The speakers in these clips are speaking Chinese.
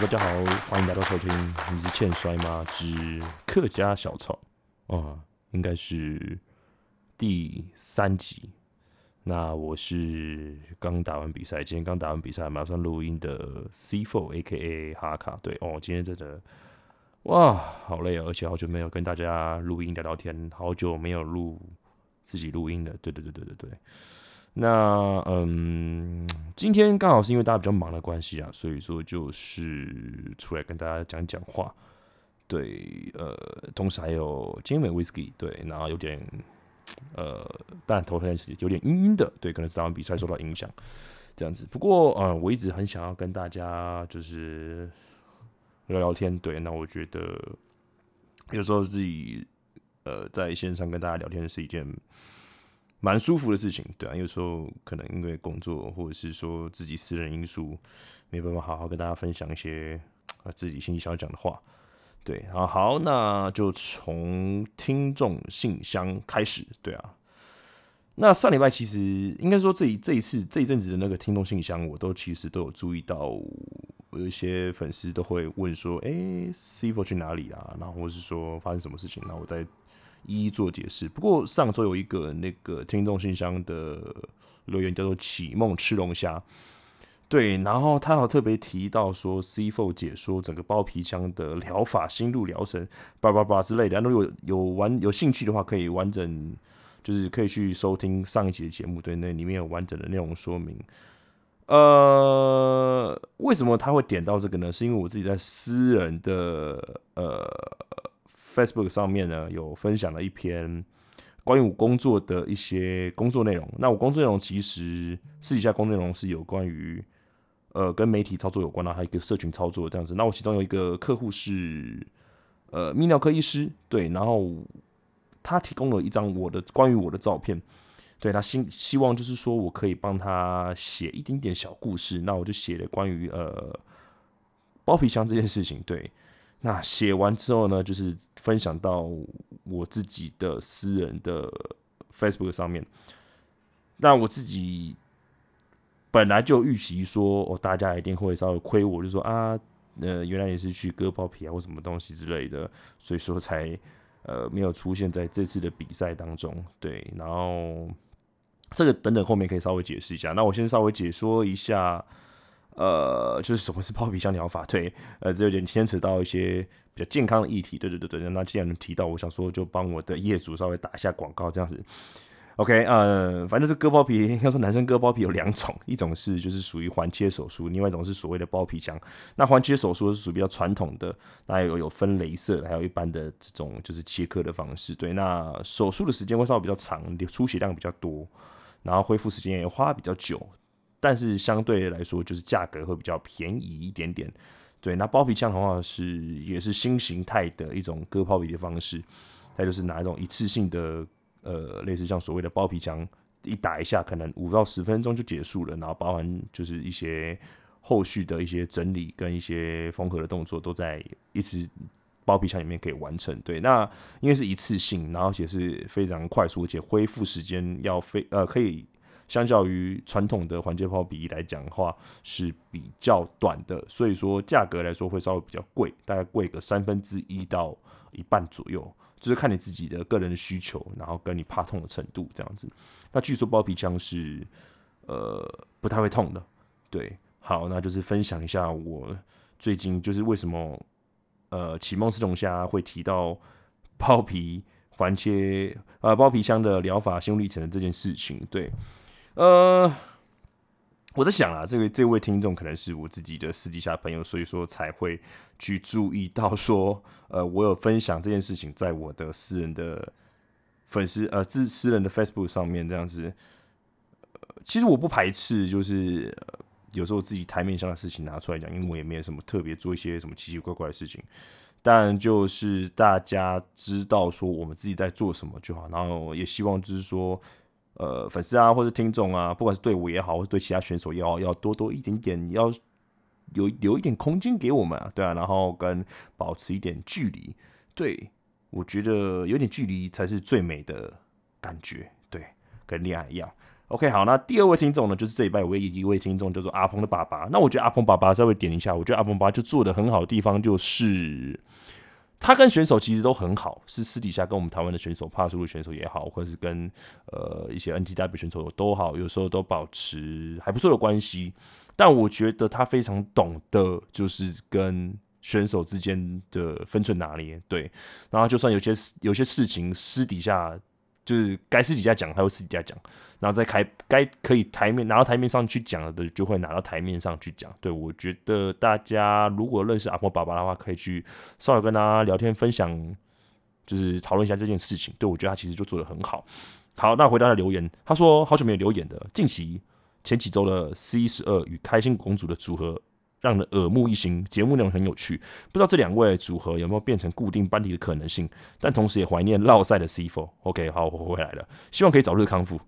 大家好，欢迎来到收听。你是欠摔吗？之客家小草啊，应该是第三集。那我是刚打完比赛，今天刚打完比赛，马上录音的 C Four A K A 哈卡。对哦，今天真的哇，好累啊，而且好久没有跟大家录音聊聊天，好久没有录自己录音了。对对对对对对。那嗯，今天刚好是因为大家比较忙的关系啊，所以说就是出来跟大家讲讲话。对，呃，同时还有精美 whisky，对，然后有点呃，但头天是有点晕晕的，对，可能是打完比赛受到影响这样子。不过呃，我一直很想要跟大家就是聊聊天，对，那我觉得有时候自己呃在线上跟大家聊天是一件。蛮舒服的事情，对啊，有时候可能因为工作或者是说自己私人因素，没办法好好跟大家分享一些啊自己心里想要讲的话，对啊，好，那就从听众信箱开始，对啊，那上礼拜其实应该说这一这一次这一阵子的那个听众信箱，我都其实都有注意到，有一些粉丝都会问说，哎，C 佛去哪里啊？然后或是说发生什么事情？那我在。一一做解释。不过上周有一个那个听众信箱的留言叫做“启梦吃龙虾”，对，然后他有特别提到说 C Four 解说整个包皮枪的疗法心路疗程，叭叭叭之类的。如果有有完有兴趣的话，可以完整就是可以去收听上一集的节目，对，那里面有完整的内容说明。呃，为什么他会点到这个呢？是因为我自己在私人的呃。Facebook 上面呢有分享了一篇关于我工作的一些工作内容。那我工作内容其实私底下工作内容是有关于呃跟媒体操作有关的，还有一个社群操作这样子。那我其中有一个客户是呃泌尿科医师，对，然后他提供了一张我的关于我的照片，对他希希望就是说我可以帮他写一点点小故事。那我就写了关于呃包皮箱这件事情，对。那写完之后呢，就是分享到我自己的私人的 Facebook 上面。那我自己本来就预期说，哦，大家一定会稍微亏我，就说啊，呃，原来也是去割包皮啊，或什么东西之类的，所以说才呃没有出现在这次的比赛当中。对，然后这个等等后面可以稍微解释一下。那我先稍微解说一下。呃，就是什么是包皮箱疗法？对，呃，这有点牵扯到一些比较健康的议题。对对对对，那既然提到，我想说就帮我的业主稍微打一下广告，这样子。OK，呃，反正是割包皮，应该说男生割包皮有两种，一种是就是属于环切手术，另外一种是所谓的包皮箱。那环切手术是属于比较传统的，那有有分镭射，还有一般的这种就是切割的方式。对，那手术的时间会稍微比较长，出血量比较多，然后恢复时间也花比较久。但是相对来说，就是价格会比较便宜一点点。对，那包皮枪的话是也是新形态的一种割包皮的方式，再就是拿一种一次性的呃，类似像所谓的包皮枪，一打一下可能五到十分钟就结束了，然后包含就是一些后续的一些整理跟一些缝合的动作都在一次包皮枪里面可以完成。对，那因为是一次性，然后且是非常快速，而且恢复时间要非呃可以。相较于传统的环节泡比例来讲的话是比较短的，所以说价格来说会稍微比较贵，大概贵个三分之一到一半左右，就是看你自己的个人的需求，然后跟你怕痛的程度这样子。那据说包皮枪是呃不太会痛的，对，好，那就是分享一下我最近就是为什么呃启梦斯龙虾会提到包皮环切呃包皮箱的疗法心路历程的这件事情，对。呃，我在想啊，这个这位听众可能是我自己的私底下朋友，所以说才会去注意到说，呃，我有分享这件事情在我的私人的粉丝呃自私人的 Facebook 上面这样子。呃其实我不排斥，就是有时候自己台面上的事情拿出来讲，因为我也没有什么特别做一些什么奇奇怪怪的事情，但就是大家知道说我们自己在做什么就好，然后也希望就是说。呃，粉丝啊，或者听众啊，不管是对我也好，或是对其他选手也好，要多多一点点，要有留一点空间给我们啊，对啊，然后跟保持一点距离，对我觉得有点距离才是最美的感觉，对，跟恋爱一样。OK，好，那第二位听众呢，就是这一拜唯一一位听众叫做阿鹏的爸爸。那我觉得阿鹏爸爸稍微点一下，我觉得阿鹏爸爸就做的很好的地方就是，他跟选手其实都很好，是私底下跟我们台湾的选手、帕苏的选手也好，或者是跟呃一些 NTW 选手都好，有时候都保持还不错的关系。但我觉得他非常懂得，就是跟选手之间的分寸拿捏。对，然后就算有些有些事情私底下。就是该私底下讲，他会私底下讲，然后再开该可以台面拿到台面上去讲的，就会拿到台面上去讲。对我觉得大家如果认识阿婆爸爸的话，可以去稍微跟他聊天分享，就是讨论一下这件事情。对我觉得他其实就做的很好。好，那回到他的留言，他说好久没有留言的，近期前几周的 C 十二与开心公主的组合。让人耳目一新，节目内容很有趣，不知道这两位组合有没有变成固定班底的可能性？但同时也怀念绕赛的 C Four。OK，好，我回来了，希望可以早日康复，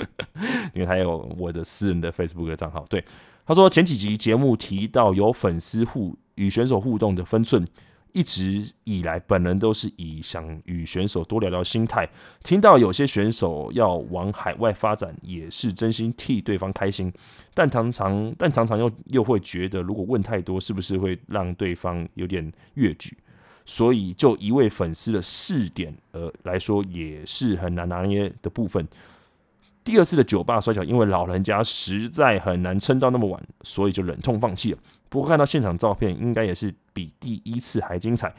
因为他有我的私人的 Facebook 的账号。对，他说前几集节目提到有粉丝互与选手互动的分寸。一直以来，本人都是以想与选手多聊聊心态。听到有些选手要往海外发展，也是真心替对方开心。但常常，但常常又又会觉得，如果问太多，是不是会让对方有点越矩？所以，就一位粉丝的试点而来说，也是很难拿捏的部分。第二次的酒吧摔跤，因为老人家实在很难撑到那么晚，所以就忍痛放弃了。不过看到现场照片，应该也是比第一次还精彩。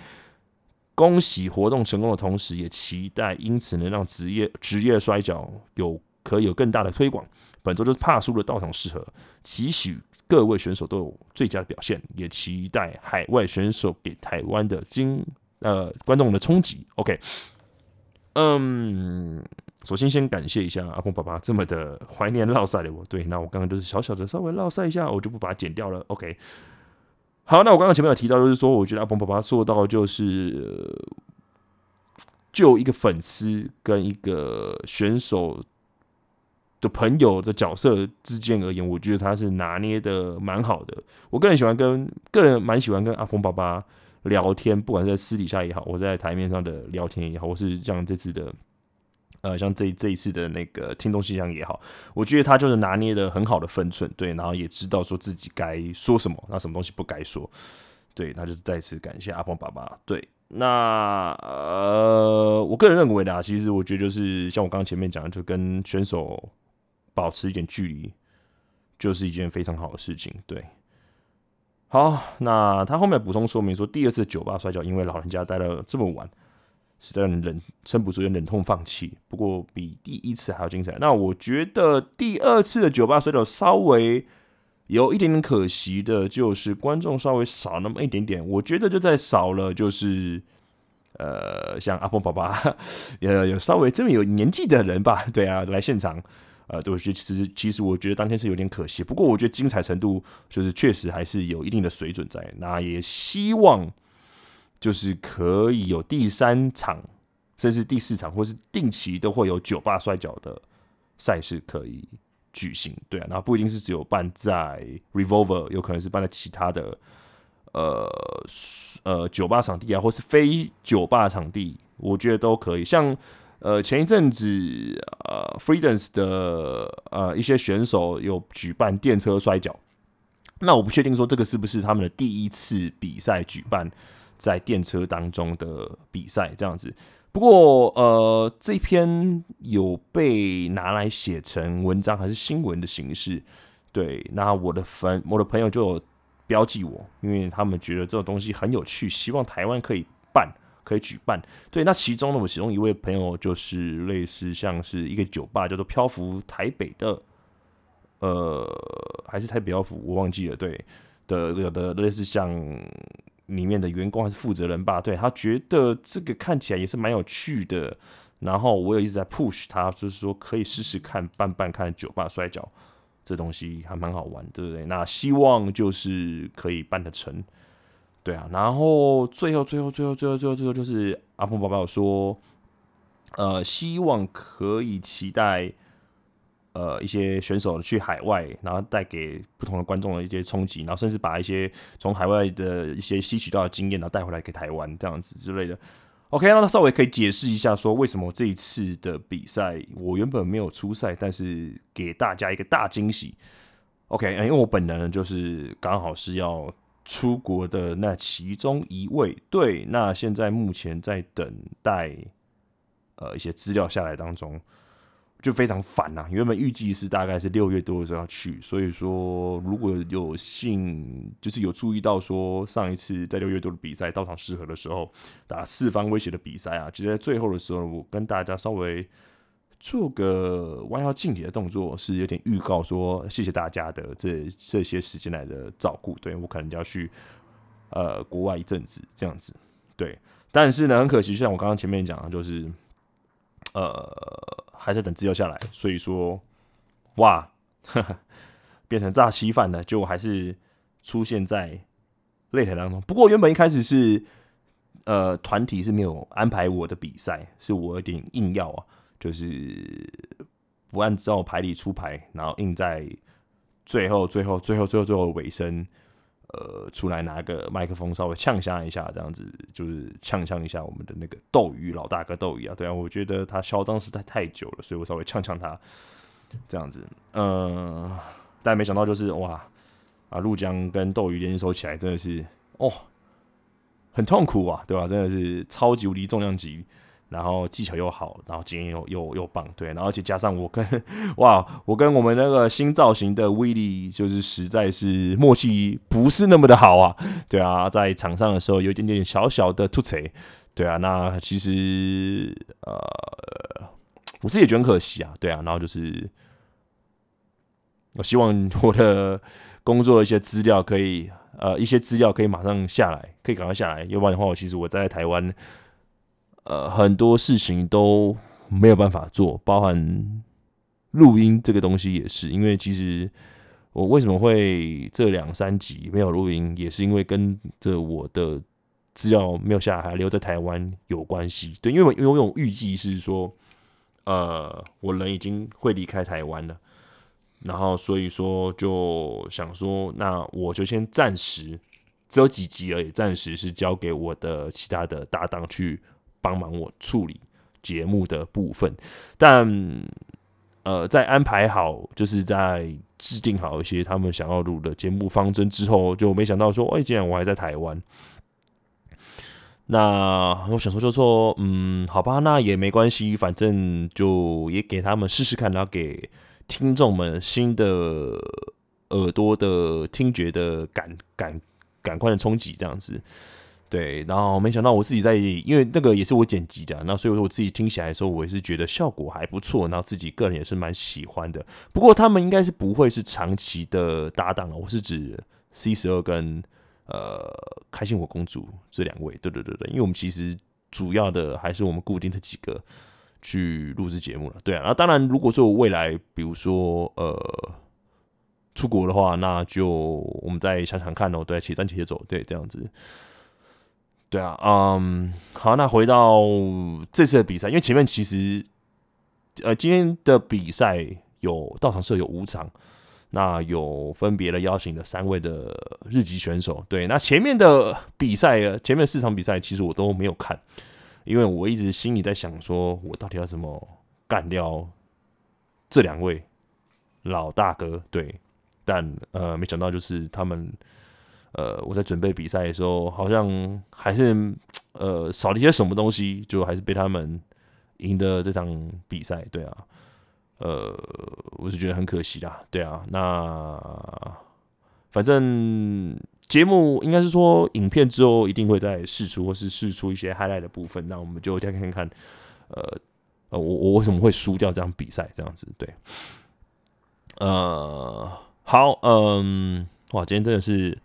恭喜活动成功的同时，也期待因此能让职业职业摔角有可以有更大的推广。本周就是怕输的到场适合，期许各位选手都有最佳的表现，也期待海外选手给台湾的金呃观众的冲击。OK，嗯。首先，先感谢一下阿鹏爸爸这么的怀念绕赛的我。对，那我刚刚就是小小的稍微绕赛一下，我就不把它剪掉了。OK，好，那我刚刚前面有提到，就是说，我觉得阿鹏爸爸做到就是就一个粉丝跟一个选手的朋友的角色之间而言，我觉得他是拿捏的蛮好的。我个人喜欢跟个人蛮喜欢跟阿鹏爸爸聊天，不管是在私底下也好，我在台面上的聊天也好，或是像这次的。呃，像这这一次的那个听众信箱也好，我觉得他就是拿捏的很好的分寸，对，然后也知道说自己该说什么，那什么东西不该说，对，那就是再次感谢阿鹏爸爸。对，那呃，我个人认为的，其实我觉得就是像我刚刚前面讲的，就跟选手保持一点距离，就是一件非常好的事情。对，好，那他后面补充说明说，第二次酒吧摔跤，因为老人家待了这么晚。实在忍撑不住，就忍痛放弃。不过比第一次还要精彩。那我觉得第二次的酒吧摔跤稍微有一点点可惜的，就是观众稍微少那么一点点。我觉得就在少了，就是呃，像阿峰爸爸，呃，有稍微这么有年纪的人吧，对啊，来现场，呃，对我觉得其实其实我觉得当天是有点可惜。不过我觉得精彩程度就是确实还是有一定的水准在。那也希望。就是可以有第三场，甚至第四场，或是定期都会有酒吧摔跤的赛事可以举行，对啊，那不一定是只有办在 Revolver，有可能是办在其他的呃呃酒吧场地啊，或是非酒吧场地，我觉得都可以。像呃前一阵子呃 Freedoms 的呃一些选手有举办电车摔跤，那我不确定说这个是不是他们的第一次比赛举办。在电车当中的比赛这样子，不过呃，这篇有被拿来写成文章还是新闻的形式？对，那我的粉我的朋友就有标记我，因为他们觉得这种东西很有趣，希望台湾可以办，可以举办。对，那其中呢，我其中一位朋友就是类似像是一个酒吧叫做漂浮台北的，呃，还是台北漂浮，我忘记了。对的，有的类似像。里面的员工还是负责人吧，对他觉得这个看起来也是蛮有趣的，然后我也一直在 push 他，就是说可以试试看办办看酒吧摔跤，这东西还蛮好玩，对不对？那希望就是可以办得成，对啊。然后最后最后最后最后最后最后就是阿峰宝宝说，呃，希望可以期待。呃，一些选手去海外，然后带给不同的观众的一些冲击，然后甚至把一些从海外的一些吸取到的经验，然后带回来给台湾这样子之类的。OK，那稍微可以解释一下，说为什么这一次的比赛我原本没有出赛，但是给大家一个大惊喜。OK，因为我本人就是刚好是要出国的那其中一位，对，那现在目前在等待呃一些资料下来当中。就非常烦呐！原本预计是大概是六月多的时候要去，所以说如果有幸就是有注意到说上一次在六月多的比赛到场适合的时候打四方威胁的比赛啊，就在最后的时候，我跟大家稍微做个弯腰敬礼的动作，是有点预告说谢谢大家的这这些时间来的照顾。对我可能就要去呃国外一阵子这样子，对，但是呢很可惜，就像我刚刚前面讲的，就是呃。还在等资料下来，所以说，哇，变成炸稀饭了，就还是出现在擂台当中。不过原本一开始是，呃，团体是没有安排我的比赛，是我有点硬要啊，就是不按照牌理出牌，然后硬在最后、最后、最后、最后、最后尾声。呃，出来拿个麦克风，稍微呛香一下，这样子就是呛呛一下我们的那个斗鱼老大哥斗鱼啊，对啊，我觉得他嚣张实在太久了，所以我稍微呛呛他，这样子，嗯，但没想到就是哇啊，陆江跟斗鱼联手起来真的是哦，很痛苦啊，对吧？真的是超级无敌重量级。然后技巧又好，然后经验又又又棒，对，然后而且加上我跟 哇，我跟我们那个新造型的威力，就是实在是默契不是那么的好啊，对啊，在场上的时候有一点点小小的突锤，对啊，那其实呃，我自己也觉得很可惜啊，对啊，然后就是我希望我的工作的一些资料可以呃一些资料可以马上下来，可以赶快下来，要不然的话，我其实我在台湾。呃，很多事情都没有办法做，包含录音这个东西也是。因为其实我为什么会这两三集没有录音，也是因为跟着我的资料没有下来，留在台湾有关系。对，因为我因为我预计是说，呃，我人已经会离开台湾了，然后所以说就想说，那我就先暂时只有几集而已，暂时是交给我的其他的搭档去。帮忙我处理节目的部分，但呃，在安排好，就是在制定好一些他们想要录的节目方针之后，就没想到说，哎，既然我还在台湾，那我想说就说，嗯，好吧，那也没关系，反正就也给他们试试看，然后给听众们新的耳朵的听觉的感感感官的冲击，这样子。对，然后没想到我自己在，因为那个也是我剪辑的，那所以说我自己听起来的时候，我也是觉得效果还不错，然后自己个人也是蛮喜欢的。不过他们应该是不会是长期的搭档了，我是指 C 十二跟呃开心果公主这两位，对对对对，因为我们其实主要的还是我们固定的几个去录制节目了，对啊。那当然，如果说未来比如说呃出国的话，那就我们再想想看哦，对，且战且走，对，这样子。对啊，嗯，好，那回到这次的比赛，因为前面其实，呃，今天的比赛有到场设有五场，那有分别的邀请了三位的日籍选手。对，那前面的比赛，前面四场比赛其实我都没有看，因为我一直心里在想，说我到底要怎么干掉这两位老大哥。对，但呃，没想到就是他们。呃，我在准备比赛的时候，好像还是呃少了一些什么东西，就还是被他们赢得这场比赛，对啊，呃，我是觉得很可惜啦，对啊，那反正节目应该是说影片之后一定会再试出，或是试出一些 highlight 的部分，那我们就再看看，呃呃，我我为什么会输掉这场比赛这样子，对，呃，好，嗯，哇，今天真的是。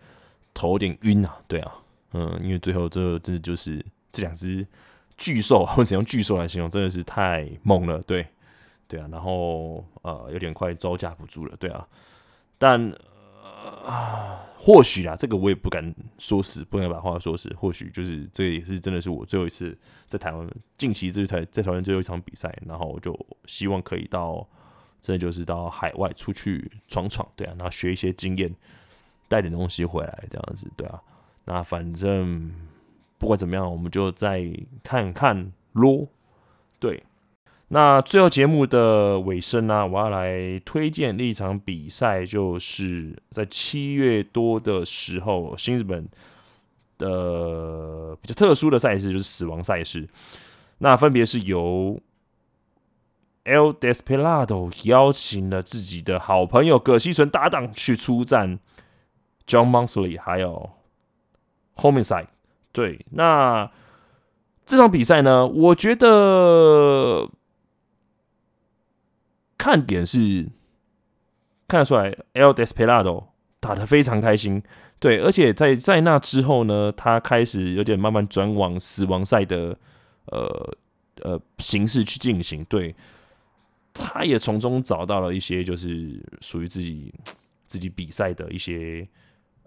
头有点晕啊，对啊，嗯，因为最后这这就是这两只巨兽，或者用巨兽来形容，真的是太猛了，对，对啊，然后呃，有点快招架不住了，对啊，但啊，或许啊，这个我也不敢说死，不能把话说死，或许就是这也是真的是我最后一次在台湾，近期这台在台湾最后一场比赛，然后我就希望可以到，真的就是到海外出去闯闯，对啊，然后学一些经验。带点东西回来，这样子，对啊。那反正不管怎么样，我们就再看看咯。对，那最后节目的尾声呢，我要来推荐一场比赛，就是在七月多的时候，新日本的比较特殊的赛事就是死亡赛事，那分别是由 El Desperado 邀请了自己的好朋友葛西纯搭档去出战 John Monsley，还有 Homicide。对，那这场比赛呢，我觉得看点是看得出来，El Desperado 打的非常开心。对，而且在在那之后呢，他开始有点慢慢转往死亡赛的呃呃形式去进行。对，他也从中找到了一些就是属于自己自己比赛的一些。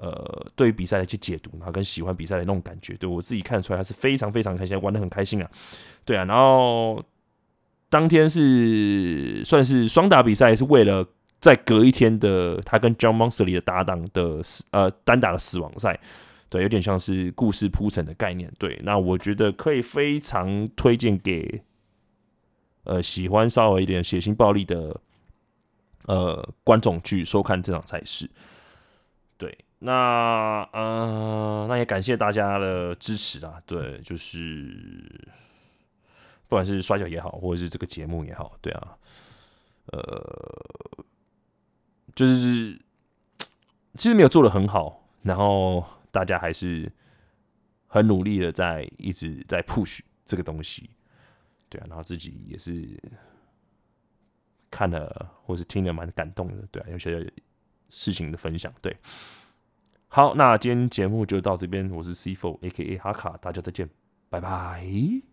呃，对于比赛的一些解读，然后跟喜欢比赛的那种感觉，对我自己看得出来，他是非常非常开心，玩的很开心啊，对啊。然后当天是算是双打比赛，是为了在隔一天的他跟 John Monsley 的搭档的死呃单打的死亡赛，对，有点像是故事铺陈的概念。对，那我觉得可以非常推荐给呃喜欢稍微一点血腥暴力的呃观众去收看这场赛事，对。那呃，那也感谢大家的支持啊！对，就是不管是摔跤也好，或者是这个节目也好，对啊，呃，就是其实没有做的很好，然后大家还是很努力的在一直在 push 这个东西，对啊，然后自己也是看了或是听了蛮感动的，对啊，有些事情的分享，对。好，那今天节目就到这边。我是 C Four A K A 哈卡，大家再见，拜拜。